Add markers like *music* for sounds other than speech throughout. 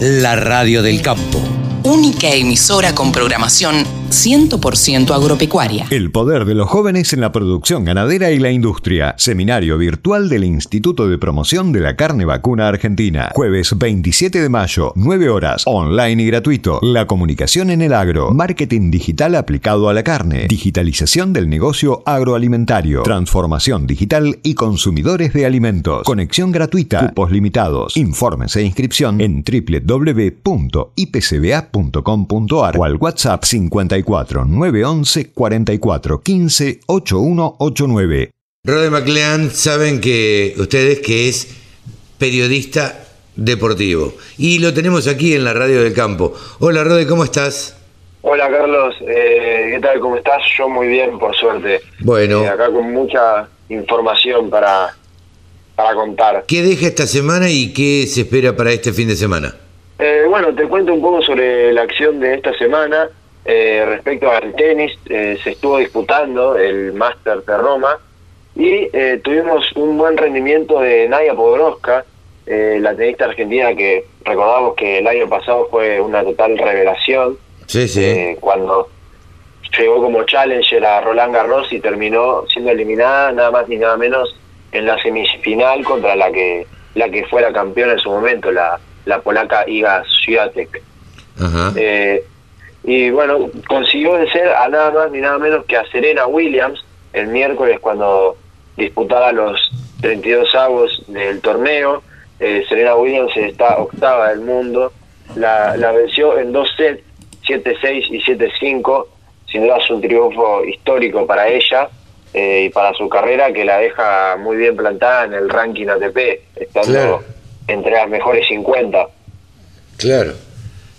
la radio del campo. Única emisora con programación 100% agropecuaria. El poder de los jóvenes en la producción ganadera y la industria. Seminario virtual del Instituto de Promoción de la Carne Vacuna Argentina. Jueves 27 de mayo, 9 horas, online y gratuito. La comunicación en el agro. Marketing digital aplicado a la carne. Digitalización del negocio agroalimentario. Transformación digital y consumidores de alimentos. Conexión gratuita. Cupos limitados. Informes e inscripción en www.ipcba.com.ar o al WhatsApp 50 44 911 44 15 8189. Rode McLean, saben que ustedes que es periodista deportivo y lo tenemos aquí en la radio del campo. Hola Rode, ¿cómo estás? Hola Carlos, eh, ¿qué tal? ¿Cómo estás? Yo muy bien, por suerte. Bueno. Eh, acá con mucha información para, para contar. ¿Qué deja esta semana y qué se espera para este fin de semana? Eh, bueno, te cuento un poco sobre la acción de esta semana. Eh, respecto al tenis, eh, se estuvo disputando el Master de Roma y eh, tuvimos un buen rendimiento de Nadia Podoroska, la tenista argentina que recordamos que el año pasado fue una total revelación. Sí, sí. cuando llegó como challenger a Roland Garros y terminó siendo eliminada nada más ni nada menos en la semifinal contra la que la que fue la campeona en su momento, la, la polaca Iga Swiatek. Ajá. Y bueno, consiguió vencer a nada más ni nada menos que a Serena Williams el miércoles cuando disputaba los 32 avos del torneo. Eh, Serena Williams está octava del mundo. La, la venció en dos sets, 7-6 y 7-5. Sin duda es un triunfo histórico para ella eh, y para su carrera que la deja muy bien plantada en el ranking ATP, estando entre las mejores 50. Claro.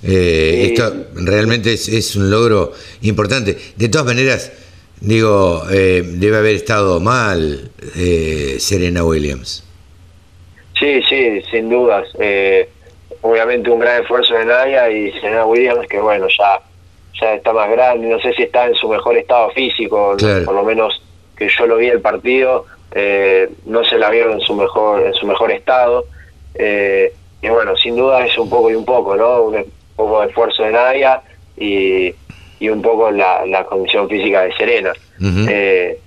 Eh, esto realmente es, un logro importante. De todas maneras, digo, eh, debe haber estado mal eh, Serena Williams. Sí, sí, sin dudas. obviamente un gran esfuerzo de Nadia y Serena Williams, que bueno, ya, ya está más grande, no sé si está en su mejor estado físico, por lo menos que yo lo vi el partido, no se la vieron en su mejor, en su mejor estado. y bueno, sin duda es un poco y un poco, ¿no? Poco de esfuerzo de Nadia y, y un poco la, la, condición física de Serena. Eh,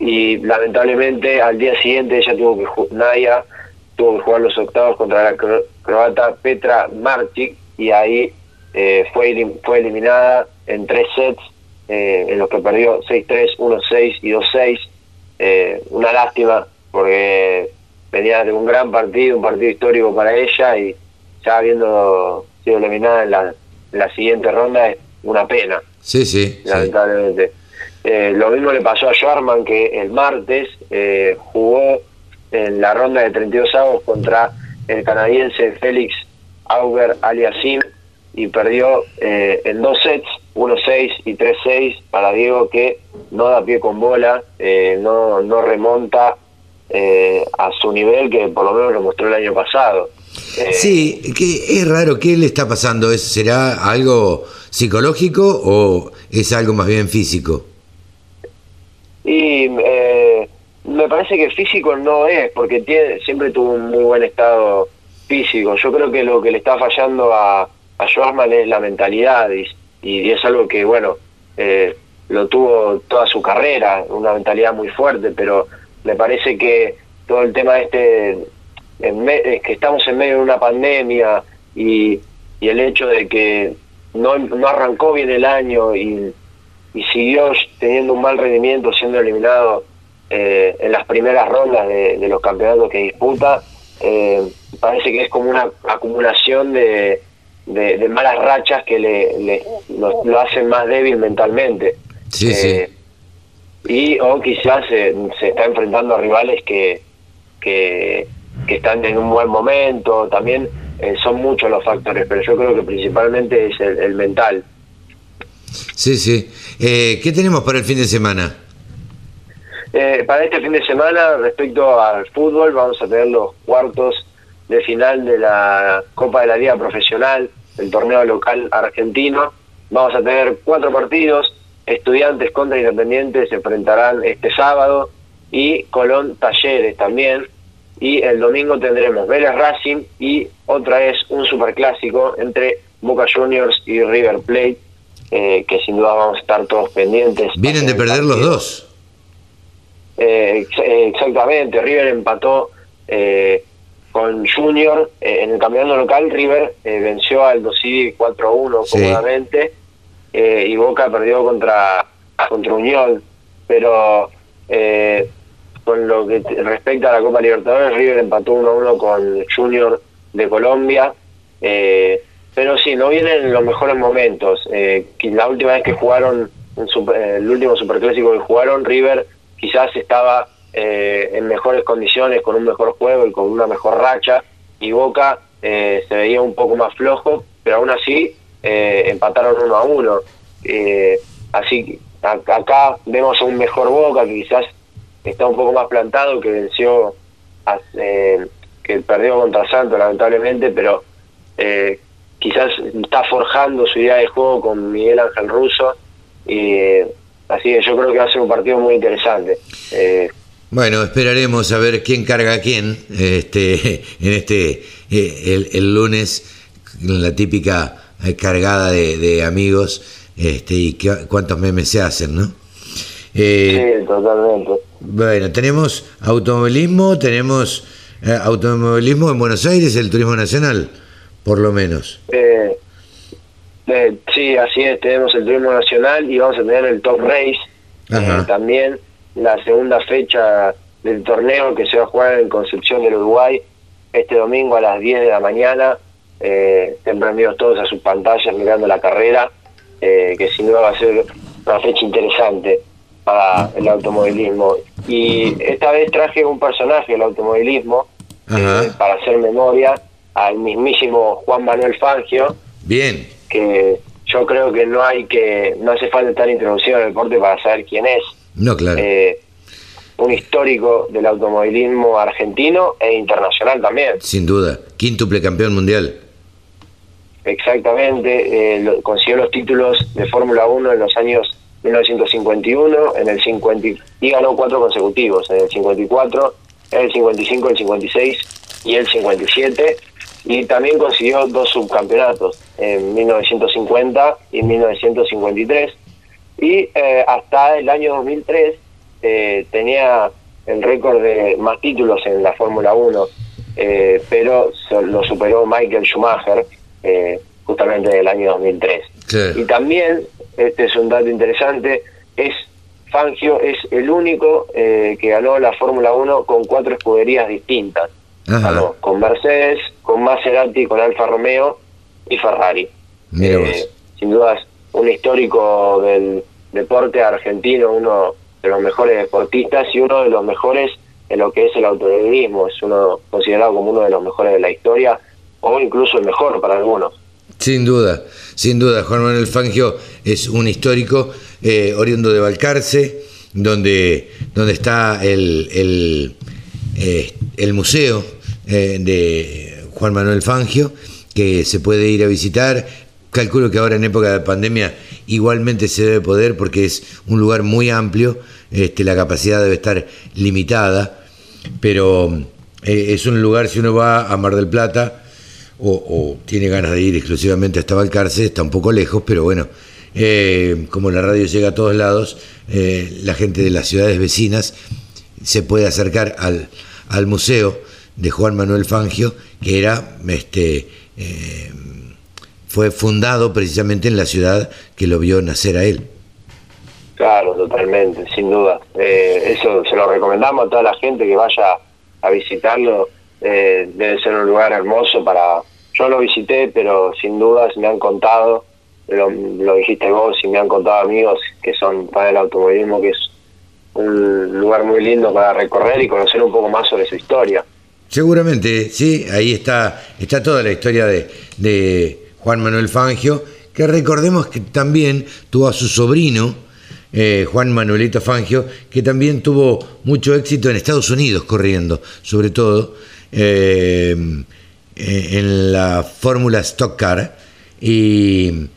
y lamentablemente al día siguiente ella tuvo que Nadia tuvo que jugar los octavos contra la croata Petra Martic y ahí eh, fue, fue eliminada en tres sets eh, en los que perdió 6-3, 1-6 y 2-6. una lástima porque venía de un gran partido, un partido histórico para ella y ya habiendo eliminada en la, la siguiente ronda es una pena. Sí, sí. Lamentablemente. Eh, lo mismo le pasó a Schwarman que el martes eh, jugó en la ronda de 32 avos contra el canadiense Félix Auger Aliasim y perdió eh, en dos sets, 1-6 y 3-6 para Diego que no da pie con bola, no, no remonta a su nivel que por lo menos lo mostró el año pasado. Sí, que es raro, ¿qué le está pasando? ¿Es, ¿Será algo psicológico o es algo más bien físico? Y eh, me parece que físico no es, porque tiene, siempre tuvo un muy buen estado físico. Yo creo que lo que le está fallando a, a Schwarzman es la mentalidad y, y, es algo que, bueno, eh, lo tuvo toda su carrera, una mentalidad muy fuerte, pero me parece que todo el tema este en que estamos en medio de una pandemia y, y el hecho de que no, no arrancó bien el año y, y, siguió teniendo un mal rendimiento, siendo eliminado eh, en las primeras rondas de, los campeonatos que disputa, eh, parece que es como una acumulación de, de, malas rachas que le, lo, hacen más débil mentalmente. Sí, sí. Eh, y o quizás se, se está enfrentando a rivales que, que que están en un buen momento, también eh, son muchos los factores, pero yo creo que principalmente es el, mental. Sí, sí. Eh, ¿Qué tenemos para el fin de semana? Eh, para este fin de semana, respecto al fútbol, vamos a tener los cuartos de final de la Copa de la Liga Profesional, el torneo local argentino. Vamos a tener cuatro partidos, estudiantes contra independientes se enfrentarán este sábado y Colón Talleres también y el domingo tendremos Vélez Racing y otra es un superclásico entre Boca Juniors y River Plate, eh, que sin duda vamos a estar todos pendientes. Vienen de perder los dos. Eh, exactamente, River empató eh, con Junior en el campeonato local. River venció al Dosivi 4-1 cómodamente y Boca perdió contra, contra Unión. Pero con lo que respecta a la Copa Libertadores, River empató 1-1 con Junior de Colombia. Eh, pero sí, no vienen los mejores momentos. Eh, la última vez que jugaron, eh, el último superclásico que jugaron, River quizás estaba en mejores condiciones, con un mejor juego y con una mejor racha, y Boca se veía un poco más flojo, pero aún así empataron 1 a 1. así acá vemos un mejor Boca que quizás está un poco más plantado, que venció, eh, que perdió contra Santos lamentablemente, pero eh, quizás está forjando su idea de juego con Miguel Ángel Russo y eh, así que yo creo que va a ser un partido muy interesante. bueno, esperaremos a ver quién carga a quién este, *laughs* en este el, lunes, la típica cargada de, amigos este, y cuántos memes se hacen, ¿no? Sí, totalmente. Bueno, tenemos automovilismo, tenemos eh, automovilismo en Buenos Aires, el turismo nacional, por lo menos. Eh, eh, sí, así es, tenemos el turismo nacional y vamos a tener el Top Race también, la segunda fecha del torneo que se va a jugar en Concepción del Uruguay este domingo a las 10 de la mañana. Eh, estén prendidos todos a sus pantallas mirando la carrera, que sin duda va a ser una fecha interesante para el automovilismo. Y esta vez traje un personaje del automovilismo eh, para hacer memoria al mismísimo Juan Manuel Fangio. Bien. Que yo creo que no hay que, no hace falta estar introducido en el deporte para saber quién es. No, claro. Eh, un histórico del automovilismo argentino e internacional también. Sin duda, quíntuple campeón mundial. Exactamente, eh, consiguió los títulos de Fórmula 1 en los años 1951, en el 50 y ganó cuatro consecutivos, en el 54, el 55, el 56 y el 57 y también consiguió dos subcampeonatos en 1950 y 1953 y eh, hasta el año 2003 eh, tenía el récord de más títulos en la Fórmula 1 eh, pero lo superó Michael Schumacher justamente en el año 2003 y también este es un dato interesante, es Fangio es el único eh, que ganó la Fórmula 1 con cuatro escuderías distintas. con Mercedes, con Maserati, con Alfa Romeo y Ferrari. Eh, sin duda un histórico del deporte argentino, uno de los mejores deportistas y uno de los mejores en lo que es el automovilismo. Es uno considerado como uno de los mejores de la historia o incluso el mejor para algunos. Sin duda, sin duda, Juan Manuel Fangio es un histórico eh, oriundo de Balcarce, donde, donde está el, el, eh, museo eh, de Juan Manuel Fangio, que se puede ir a visitar. Calculo que ahora en época de pandemia igualmente se debe poder porque es un lugar muy amplio, este, la capacidad debe estar limitada, pero es un lugar, si uno va a Mar del Plata, o, tiene ganas de ir exclusivamente hasta Balcarce, está un poco lejos, pero bueno, eh, como la radio llega a todos lados, eh, la gente de las ciudades vecinas se puede acercar al, al museo de Juan Manuel Fangio, que era este eh, fue fundado precisamente en la ciudad que lo vio nacer a él. Claro, totalmente, sin duda. eso se lo recomendamos a toda la gente que vaya a visitarlo. Debe ser un lugar hermoso para, yo lo visité, pero sin dudas me han contado, lo, dijiste vos y me han contado amigos que son para el automovilismo, que es un lugar muy lindo para recorrer y conocer un poco más sobre su historia. Seguramente, sí, ahí está, está toda la historia de, de Juan Manuel Fangio, que recordemos que también tuvo a su sobrino, eh, Juan Manuelito Fangio, que también tuvo mucho éxito en Estados Unidos corriendo, sobre todo. Eh, en la fórmula Stock Car y,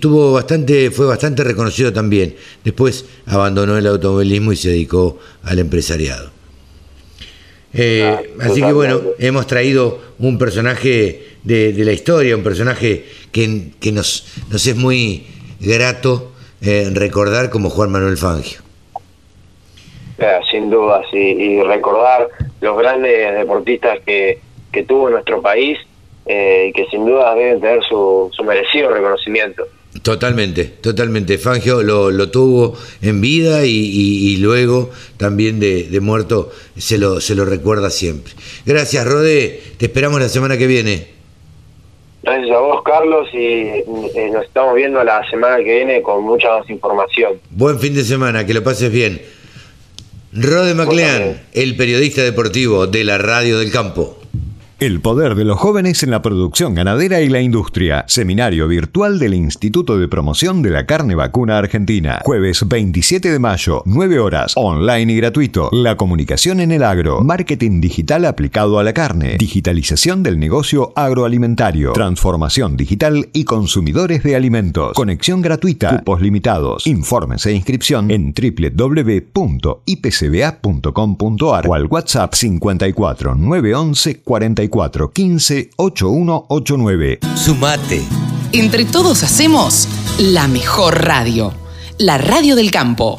tuvo bastante, fue bastante reconocido también. Después abandonó el automovilismo y se dedicó al empresariado. Eh, así que bueno, hemos traído un personaje de, la historia, un personaje que, que nos, nos es muy grato eh, recordar como Juan Manuel Fangio. sin duda, sí, y recordar los grandes deportistas que, que tuvo nuestro país eh, y que sin duda deben tener su, su merecido reconocimiento. Totalmente, totalmente. Fangio lo, lo tuvo en vida y, luego también de, de, muerto se lo, se lo recuerda siempre. Gracias, Rode. Te esperamos la semana que viene. Gracias a vos, Carlos, y eh, nos estamos viendo la semana que viene con mucha más información. Buen fin de semana, que lo pases bien. Rode Maclean, el periodista deportivo de la Radio del Campo. El poder de los jóvenes en la producción ganadera y la industria. Seminario virtual del Instituto de Promoción de la Carne Vacuna Argentina. Jueves 27 de mayo, 9 horas, online y gratuito. La comunicación en el agro. Marketing digital aplicado a la carne. Digitalización del negocio agroalimentario. Transformación digital y consumidores de alimentos. Conexión gratuita. Cupos limitados. Informes e inscripción en www.ipcba.com.ar o al WhatsApp 54 911 44 15 8189. Sumate. Entre todos hacemos la mejor radio, la radio del campo.